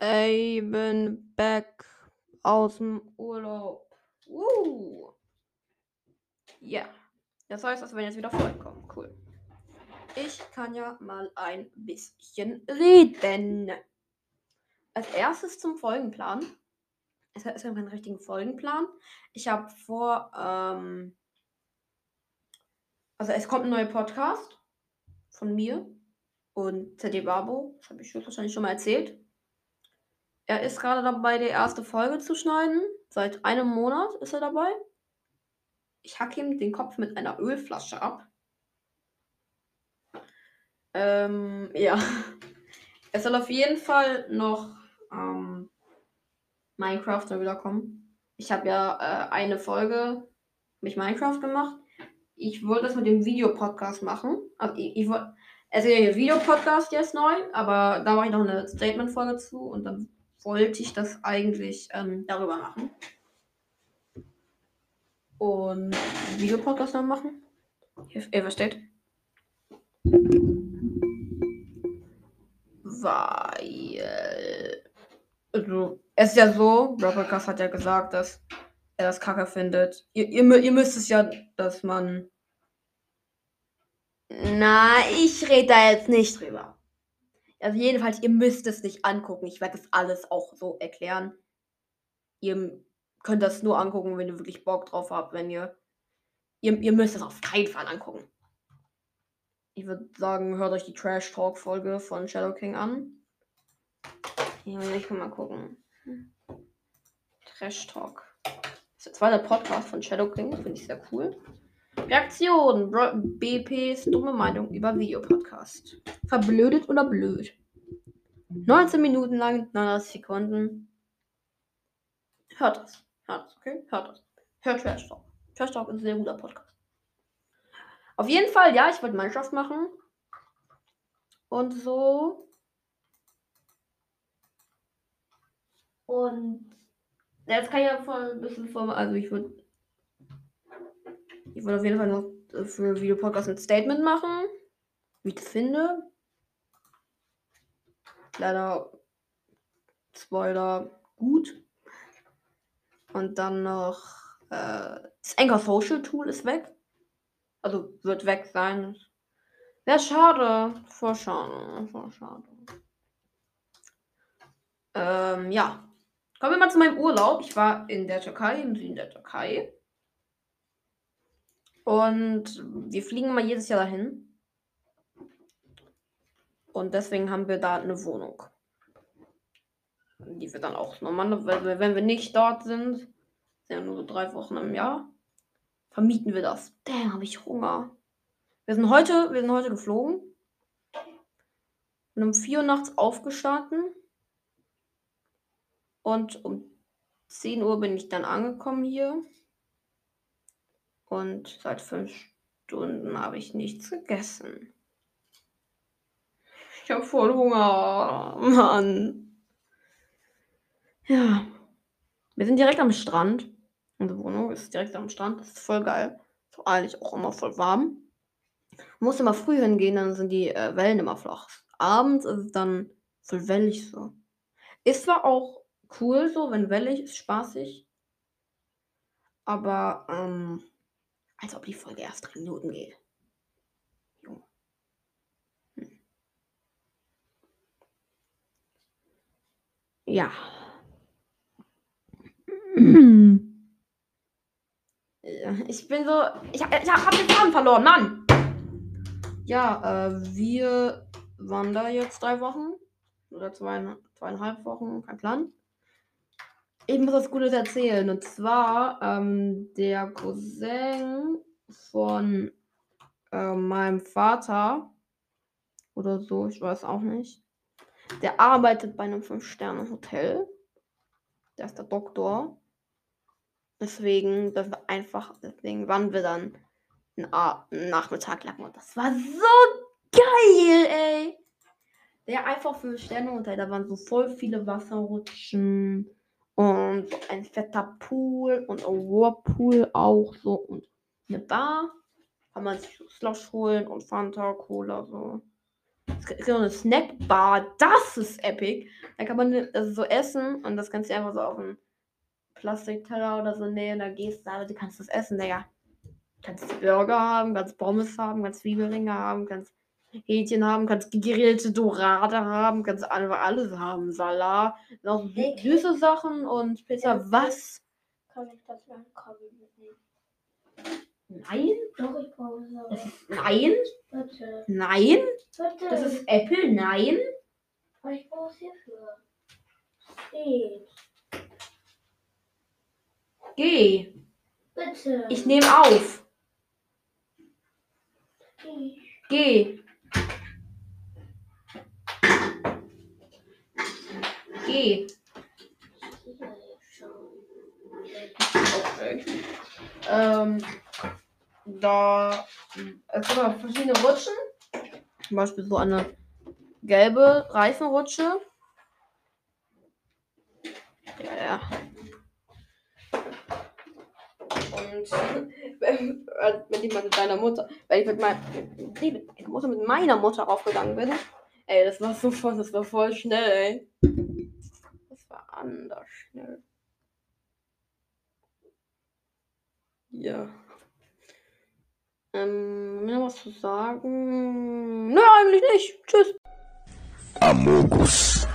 eben back aus dem Urlaub. Uh. Ja. Das heißt, das werden jetzt wieder vollkommen. Cool. Ich kann ja mal ein bisschen reden. Als erstes zum Folgenplan. Es hat keinen richtigen Folgenplan. Ich habe vor, ähm, also es kommt ein neuer Podcast von mir und CD Babo. Das habe ich wahrscheinlich schon mal erzählt. Er ist gerade dabei, die erste Folge zu schneiden. Seit einem Monat ist er dabei. Ich hacke ihm den Kopf mit einer Ölflasche ab. Ähm, ja. Es soll auf jeden Fall noch ähm, Minecraft wieder kommen. Ich habe ja äh, eine Folge mit Minecraft gemacht. Ich wollte das mit dem Videopodcast machen. Also ich, ich wollte. Es ist ja der Videopodcast jetzt neu, aber da mache ich noch eine Statement-Folge zu und dann wollte ich das eigentlich ähm, darüber machen. Und Videopodcast noch machen. Ihr versteht? Weil. Also, es ist ja so, Robocast hat ja gesagt, dass er das Kacke findet. Ihr, ihr, ihr müsst es ja, dass man. Na, ich rede da jetzt nicht drüber. Also jedenfalls, ihr müsst es nicht angucken. Ich werde das alles auch so erklären. Ihr könnt das nur angucken, wenn ihr wirklich Bock drauf habt. Wenn ihr. Ihr, ihr müsst es auf keinen Fall angucken. Ich würde sagen, hört euch die Trash Talk Folge von Shadow King an. Ja, ich kann mal gucken. Trash Talk. Das ist der zweite Podcast von Shadow King. Finde ich sehr cool. Reaktion. BPs dumme Meinung über Videopodcast. Verblödet oder blöd? 19 Minuten lang, 39 Sekunden. Hört das. Hört das, okay? Hört das. Hört Trash Talk. Trash Talk ist ein sehr guter Podcast. Auf jeden Fall, ja, ich wollte Minecraft machen. Und so. Und jetzt kann ich ja voll ein bisschen vor. Also ich würde. Ich würde auf jeden Fall noch für Videopodcast ein Statement machen. Wie ich finde. Leider Spoiler gut. Und dann noch äh, das Anchor Social Tool ist weg. Also wird weg sein. Wäre schade. Voll schade. Voll schade. Ähm, ja. Kommen wir mal zu meinem Urlaub. Ich war in der Türkei, im Süden der Türkei. Und wir fliegen mal jedes Jahr dahin. Und deswegen haben wir da eine Wohnung. Die wir dann auch normalerweise, wenn wir nicht dort sind, sind ja nur so drei Wochen im Jahr, vermieten wir das. Damn, habe ich Hunger. Wir sind heute, wir sind heute geflogen. Und um 4 Uhr nachts aufgestanden. Und um 10 Uhr bin ich dann angekommen hier. Und seit 5 Stunden habe ich nichts gegessen. Ich habe voll Hunger. Mann. Ja. Wir sind direkt am Strand. Unsere Wohnung ist direkt am Strand. Das ist voll geil. So eigentlich auch immer voll warm. Man muss immer früh hingehen, dann sind die äh, Wellen immer flach. Abends ist es dann voll wellig so. Ist zwar auch cool so, wenn wellig ist, spaßig. Aber, ähm, als ob die Folge erst drei Minuten geht. Ja. Ich bin so. Ich, ich hab den Faden verloren, Mann! Ja, äh, wir waren da jetzt drei Wochen. Oder zwei, zweieinhalb Wochen, kein Plan. Ich muss was Gutes erzählen. Und zwar, ähm, der Cousin von äh, meinem Vater oder so, ich weiß auch nicht. Der arbeitet bei einem Fünf-Sterne-Hotel. Der ist der Doktor. Deswegen, dass wir einfach, deswegen waren wir dann einen, Nachmittag lang und das war so geil, ey. Der einfach für Sterne-Hotel, da waren so voll viele Wasserrutschen und so ein fetter Pool und ein Whirlpool auch so und eine Bar. Kann man sich Slush holen und Fanta, Cola so. Es gibt so eine Snackbar. Das ist epic. Da kann man das so essen und das kannst du einfach so auf einen Plastikteller oder so nähen. Da gehst du, aber du kannst das essen, Digga. Kannst Burger haben, kannst Pommes haben, kannst Zwiebelringe haben, kannst Hähnchen haben, kannst gegrillte Dorade haben, kannst einfach alles haben. Salat, noch Hey, süße Sachen und Pizza. Ja. Was? Kann ich das Kabel mitnehmen? Nein? Doch, ich brauche es nein? Bitte. Nein? Bitte. Das ist Apple? Nein? Aber ich brauche es hierfür. Steht. Geh. Bitte. Ich nehme auf. Ich. Geh. Okay. Ähm, da es gibt verschiedene Rutschen. Zum Beispiel so eine gelbe Reifenrutsche. Ja, ja. Und wenn, ich mal mit deiner Mutter, wenn ich mit meiner Mutter, mit meiner Mutter raufgegangen bin, ey, das war so voll, das war voll schnell, ey. Anders schnell. Ja. Ähm, mir was zu sagen? Nö, eigentlich nicht. Tschüss. Amogus.